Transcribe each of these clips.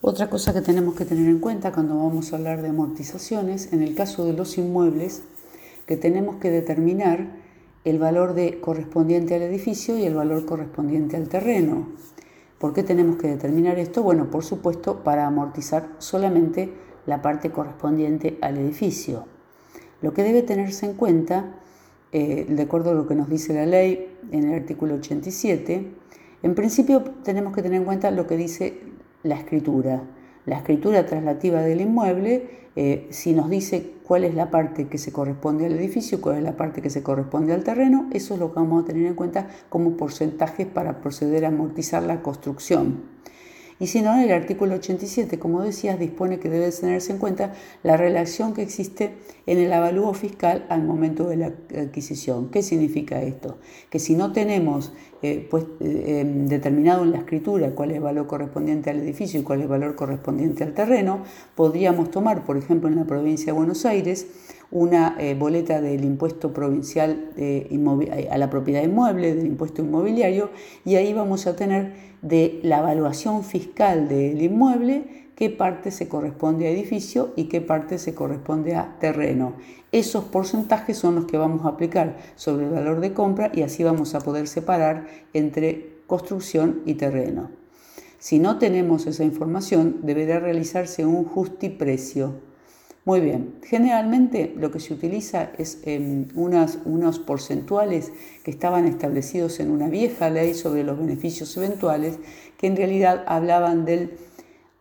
Otra cosa que tenemos que tener en cuenta cuando vamos a hablar de amortizaciones, en el caso de los inmuebles, que tenemos que determinar el valor correspondiente al edificio y el valor correspondiente al terreno. ¿Por qué tenemos que determinar esto? Bueno, por supuesto, para amortizar solamente la parte correspondiente al edificio. Lo que debe tenerse en cuenta, eh, de acuerdo a lo que nos dice la ley en el artículo 87, en principio tenemos que tener en cuenta lo que dice la escritura. La escritura traslativa del inmueble, eh, si nos dice cuál es la parte que se corresponde al edificio, cuál es la parte que se corresponde al terreno, eso es lo que vamos a tener en cuenta como porcentajes para proceder a amortizar la construcción. Y si no, el artículo 87, como decías, dispone que debe tenerse en cuenta la relación que existe en el avalúo fiscal al momento de la adquisición. ¿Qué significa esto? Que si no tenemos eh, pues, eh, em, determinado en la escritura cuál es el valor correspondiente al edificio y cuál es el valor correspondiente al terreno, podríamos tomar, por ejemplo, en la provincia de Buenos Aires, una eh, boleta del impuesto provincial a la propiedad inmueble, del impuesto inmobiliario, y ahí vamos a tener de la evaluación fiscal del inmueble qué parte se corresponde a edificio y qué parte se corresponde a terreno. Esos porcentajes son los que vamos a aplicar sobre el valor de compra y así vamos a poder separar entre construcción y terreno. Si no tenemos esa información, deberá realizarse un justiprecio muy bien, generalmente lo que se utiliza es em, unos porcentuales que estaban establecidos en una vieja ley sobre los beneficios eventuales, que en realidad hablaban del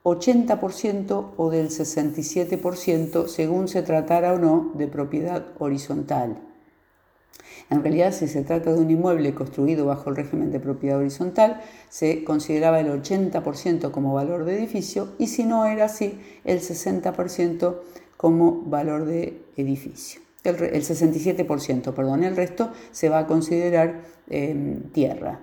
80% o del 67% según se tratara o no de propiedad horizontal. En realidad, si se trata de un inmueble construido bajo el régimen de propiedad horizontal, se consideraba el 80% como valor de edificio y si no era así, el 60% como valor de edificio. El, 67%, perdón, el resto se va a considerar em, tierra.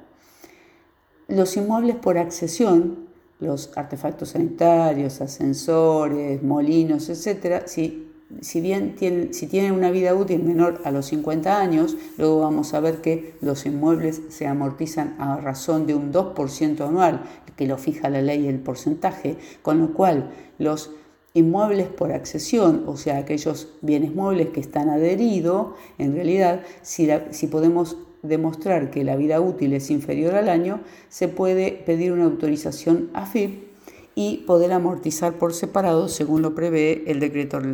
Los inmuebles por accesión, los artefactos sanitarios, ascensores, molinos, etc., si, si bien tienen, si tienen una vida útil menor a los 50 años, luego vamos a ver que los inmuebles se amortizan a razón de un 2% anual, que lo fija la ley el porcentaje, con lo cual los Inmuebles por accesión, o sea, aquellos bienes muebles que están adheridos, en realidad, si, podemos demostrar que la vida útil es inferior al año, se puede pedir una autorización AFIP y poder amortizar por separado según lo prevé el decreto reglamentario.